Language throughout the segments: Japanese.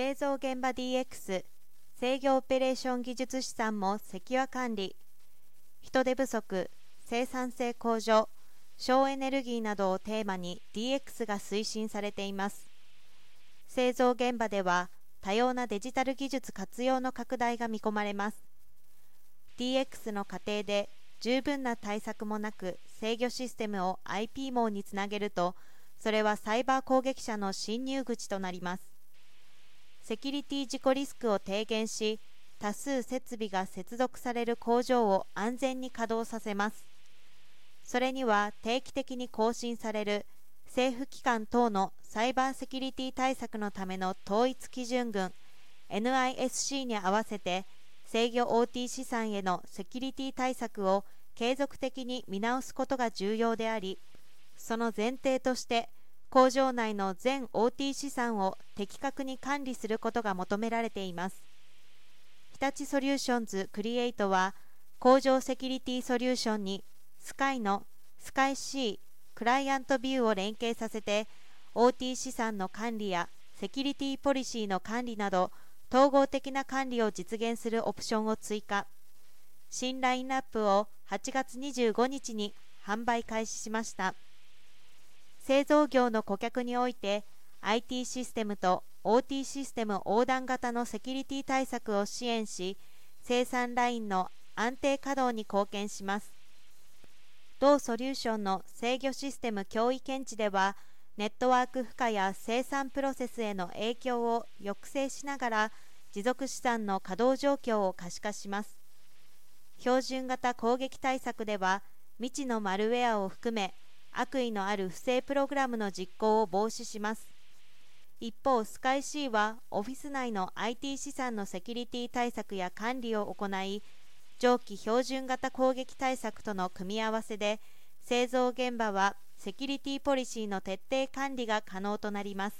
製造現場 DX 制御オペレーション技術資産もセキュア管理。人手不足生産性向上省エネルギーなどをテーマに DX が推進されています。製造現場では多様なデジタル技術活用の拡大が見込まれます。DX の過程で十分な対策もなく制御システムを IP 網につなげるとそれはサイバー攻撃者の侵入口となります。セキュリティ事故リスクを低減し多数設備が接続される工場を安全に稼働させます。それには定期的に更新される政府機関等のサイバーセキュリティ対策のための統一基準群 NISC に合わせて制御 OT 資産へのセキュリティ対策を継続的に見直すことが重要でありその前提として工場内の全 OT 資産を的確に管理することが求められています。日立ソリューションズクリエイトは工場セキュリティソリューションにスカイのスカイ C クライアントビューを連携させて OT 資産の管理やセキュリティポリシーの管理など統合的な管理を実現するオプションを追加。新ラインナップを8月25日に販売開始しました。製造業の顧客において IT システムと OT システム横断型のセキュリティ対策を支援し生産ラインの安定稼働に貢献します。同ソリューションの制御システム脅威検知ではネットワーク負荷や生産プロセスへの影響を抑制しながら持続資産の稼働状況を可視化します。標準型攻撃対策では未知のマルウェアを含め悪意のある不正プログラムの実行を防止します。一方スカイ C はオフィス内の IT 資産のセキュリティ対策や管理を行い上記標準型攻撃対策との組み合わせで製造現場はセキュリティポリシーの徹底管理が可能となります。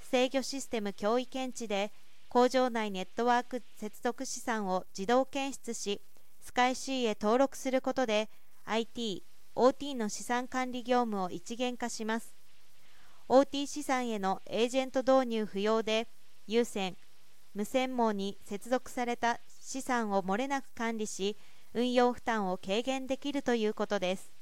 制御システム脅威検知で工場内ネットワーク接続資産を自動検出しスカイ C へ登録することで IT、OT の資産管理業務を一元化します。OT 資産へのエージェント導入不要で有線無線網に接続された資産を漏れなく管理し運用負担を軽減できるということです。